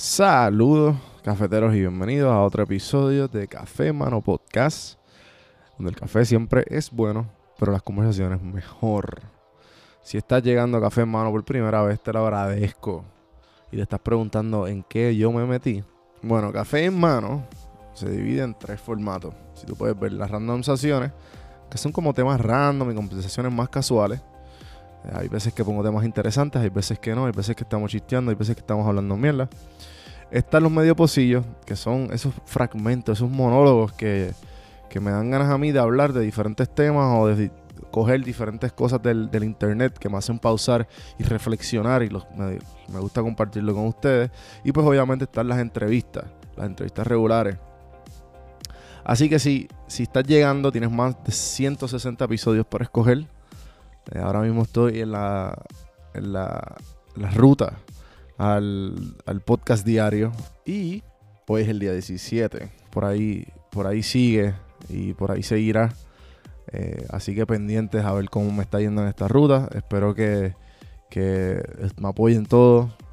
Saludos, cafeteros, y bienvenidos a otro episodio de Café Mano Podcast, donde el café siempre es bueno, pero las conversaciones mejor. Si estás llegando a Café Mano por primera vez, te lo agradezco. Y te estás preguntando en qué yo me metí. Bueno, Café en Mano se divide en tres formatos. Si tú puedes ver las randomizaciones, que son como temas random y conversaciones más casuales. Hay veces que pongo temas interesantes, hay veces que no, hay veces que estamos chisteando, hay veces que estamos hablando mierda. Están los medio pocillos, que son esos fragmentos, esos monólogos que, que me dan ganas a mí de hablar de diferentes temas o de coger diferentes cosas del, internet que me hacen pausar y reflexionar y los, me, me gusta compartirlo con ustedes. Y pues obviamente están las entrevistas, las entrevistas regulares. Así que si, si estás llegando, tienes más de 160 episodios para escoger. Eh, ahora mismo estoy en la, en la, la ruta al, al podcast diario. Y hoy es el día 17. Por ahí, por ahí sigue y por ahí seguirá. Eh, así que pendientes a ver cómo me está yendo en esta ruta. Espero que, que me apoyen todos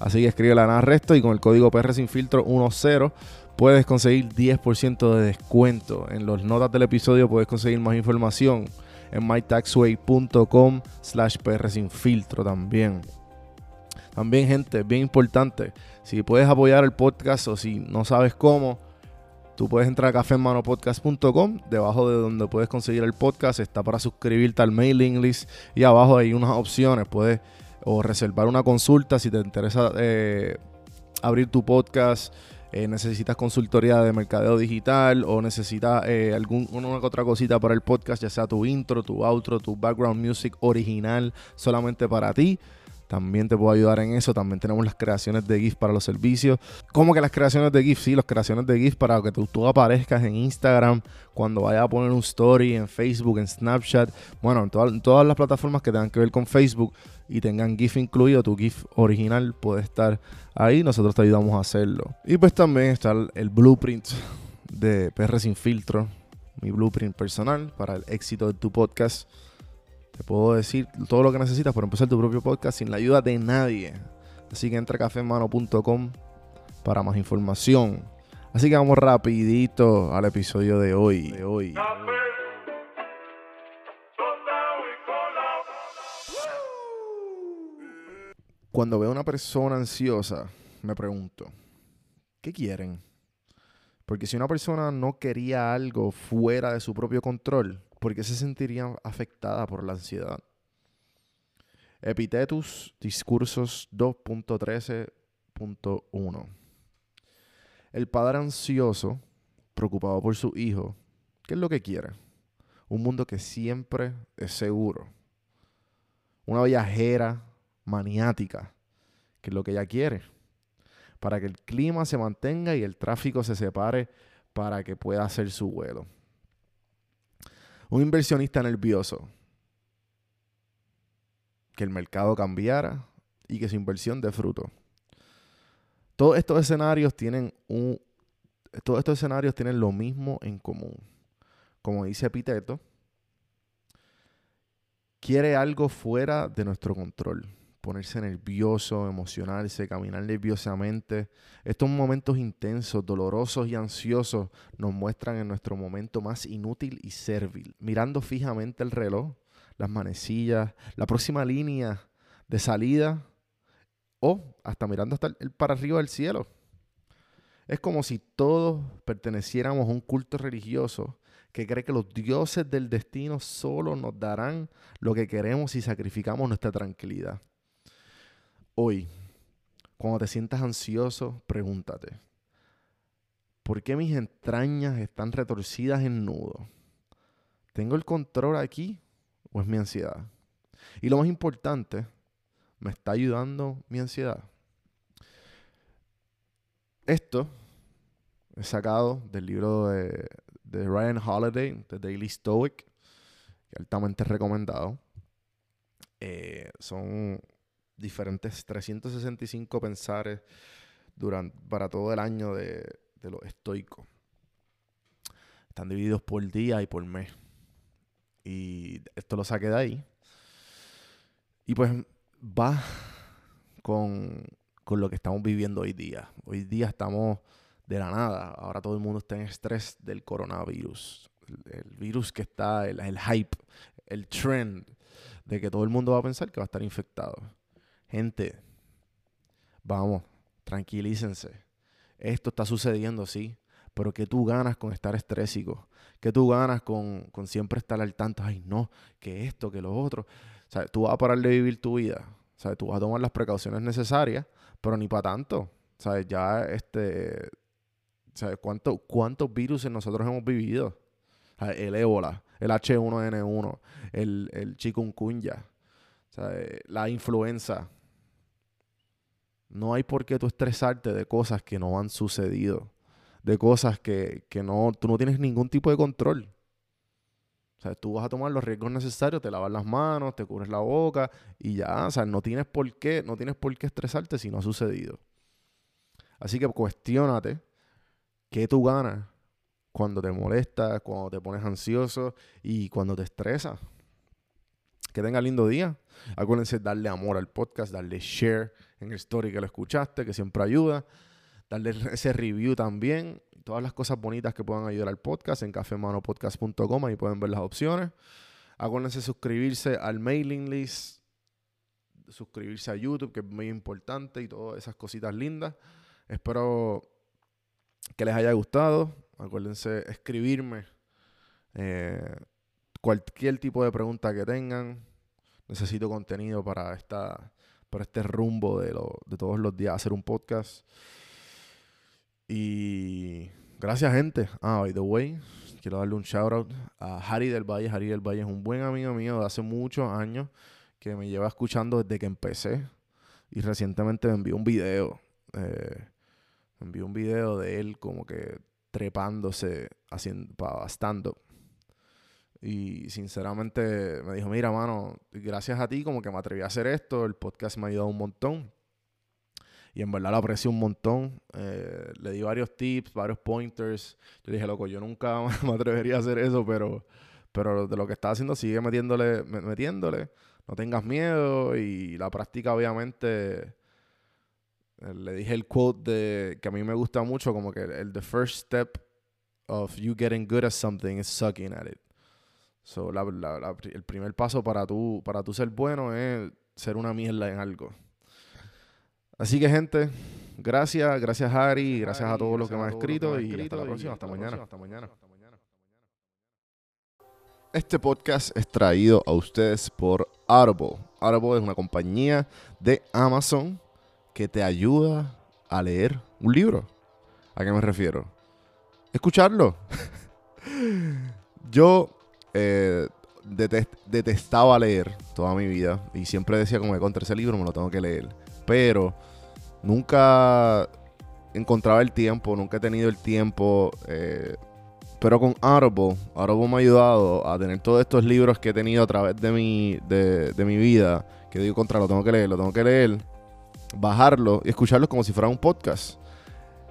Así que escribe a Ana Resto y con el código PR Sin Filtro 10 puedes conseguir 10% de descuento. En las notas del episodio puedes conseguir más información en mytaxway.com slash PR también. También, gente, bien importante, si puedes apoyar el podcast o si no sabes cómo, tú puedes entrar a cafemanopodcast.com, debajo de donde puedes conseguir el podcast, está para suscribirte al mailing list y abajo hay unas opciones, puedes o reservar una consulta si te interesa eh, abrir tu podcast, eh, necesitas consultoría de mercadeo digital o necesitas eh, algún, una que otra cosita para el podcast, ya sea tu intro, tu outro, tu background music original solamente para ti. También te puedo ayudar en eso. También tenemos las creaciones de GIF para los servicios. ¿Cómo que las creaciones de GIF? Sí, las creaciones de GIF para que tú, aparezcas en Instagram, cuando vayas a poner un story, en Facebook, en Snapchat. Bueno, en, todas- en todas las plataformas que tengan que ver con Facebook y tengan GIF incluido, tu GIF original puede estar ahí. Nosotros te ayudamos a hacerlo. Y pues también está el, el blueprint de PR Sin Filtro. Mi blueprint personal para el éxito de tu podcast. Te puedo decir todo lo que necesitas para empezar tu propio podcast sin la ayuda de nadie. Así que entra a cafemano.com para más información. Así que vamos rapidito al episodio de hoy. De hoy. Cuando veo a una persona ansiosa, me pregunto, ¿qué quieren? Porque si una persona no quería algo fuera de su propio control, ¿por qué se sentiría afectada por la ansiedad? Epitetus Discursos 2.13.1 El padre ansioso, preocupado por su hijo, ¿qué es lo que quiere? Un mundo que siempre es seguro. Una viajera maniática, que es lo que ella quiere para que el clima se mantenga y el tráfico se separe para que pueda hacer su vuelo. Un inversionista nervioso, que el mercado cambiara y que su inversión dé fruto. Todos estos escenarios tienen un todos estos escenarios tienen lo mismo en común. Como dice Epiteto, quiere algo fuera de nuestro control ponerse nervioso, emocionarse, caminar nerviosamente. Estos momentos intensos, dolorosos y ansiosos nos muestran en nuestro momento más inútil y servil. Mirando fijamente el reloj, las manecillas, la próxima línea de salida o hasta mirando hasta el para arriba del cielo. Es como si todos perteneciéramos a un culto religioso que cree que los dioses del destino solo nos darán lo que queremos si sacrificamos nuestra tranquilidad. Hoy, cuando te sientas ansioso, pregúntate, ¿por qué mis entrañas están retorcidas en nudo? ¿Tengo el control aquí o es mi ansiedad? Y lo más importante, ¿me está ayudando mi ansiedad? Esto es sacado del libro de, de Ryan Holiday, The Daily Stoic, altamente recomendado. Eh, son diferentes 365 pensares durante, para todo el año de, de los estoicos. Están divididos por día y por mes. Y esto lo saqué de ahí. Y pues va con, con lo que estamos viviendo hoy día. Hoy día estamos de la nada. Ahora todo el mundo está en estrés del coronavirus. El, virus que está, el, el, hype, el trend de que todo el mundo va a pensar que va a estar infectado. Gente, vamos, tranquilícense. Esto está sucediendo, sí, pero ¿qué tú ganas con estar estrésico? ¿Qué tú ganas con, con siempre estar al tanto? Ay, no, que esto, que lo otro. O sea, tú vas a parar de vivir tu vida. O sea, tú vas a tomar las precauciones necesarias, pero ni para tanto. O sea, ya este, ¿Sabes cuántos virus nosotros hemos vivido? El ébola, el H1N1, el, el chikungunya, la influenza. No hay por qué tú estresarte de cosas que no han sucedido, de cosas que, no, tú no tienes ningún tipo de control. O sea, tú vas a tomar los riesgos necesarios, te lavas las manos, te cubres la boca y ya, o sea, no tienes por qué, no tienes por qué estresarte si no ha sucedido. Así que cuestiónate ¿Qué tú ganas cuando te molestas, cuando te pones ansioso y cuando te estresas? Que tenga lindo día. Acuérdense darle amor al podcast, darle share en el story que lo escuchaste, que siempre ayuda. Darle ese review también. Todas las cosas bonitas que puedan ayudar al podcast en cafemanopodcast.com. Ahí pueden ver las opciones. Acuérdense suscribirse al mailing list. Suscribirse a YouTube, que es muy importante. Y todas esas cositas lindas. Espero que les haya gustado. Acuérdense escribirme eh, cualquier tipo de pregunta que tengan. Necesito contenido para, esta, para este rumbo de, lo, de todos los días, hacer un podcast. Y gracias, gente. Ah, by the way, quiero darle un shout out a Harry del Valle. Harry del Valle es un buen amigo mío de hace muchos años que me lleva escuchando desde que empecé. Y recientemente me envió un video. Eh, envió un video de él como que trepándose, haciendo, bastando. Y sinceramente me dijo, mira, mano, gracias a ti como que me atreví a hacer esto, el podcast me ha ayudado un montón. Y en verdad lo aprecio un montón. Eh, le di varios tips, varios pointers. Yo dije, loco, yo nunca me atrevería a hacer eso, pero, pero de lo que está haciendo sigue metiéndole, metiéndole. No tengas miedo y la práctica obviamente eh, le dije el quote de que a mí me gusta mucho, como que el the first step of you getting good at something is sucking at it. So, el primer paso para tú, para tú ser bueno es ser una mierda en algo. Así que, gente, gracias, gracias Harry, gracias a todos los que me han escrito y hasta la próxima, hasta mañana. Hasta mañana. Este podcast es traído a ustedes por Audible. Audible es una compañía de Amazon que te ayuda a leer un libro. ¿A qué me refiero? Escucharlo. Yo eh, detestaba leer toda mi vida y siempre decía como que contra ese libro me lo tengo que leer. Pero nunca encontraba el tiempo, nunca he tenido el tiempo. Eh, pero con Audible, Audible me ha ayudado a tener todos estos libros que he tenido a través de mi, de, de mi vida. Que digo contra, lo tengo que leer, lo tengo que leer bajarlo y escucharlo como si fuera un podcast.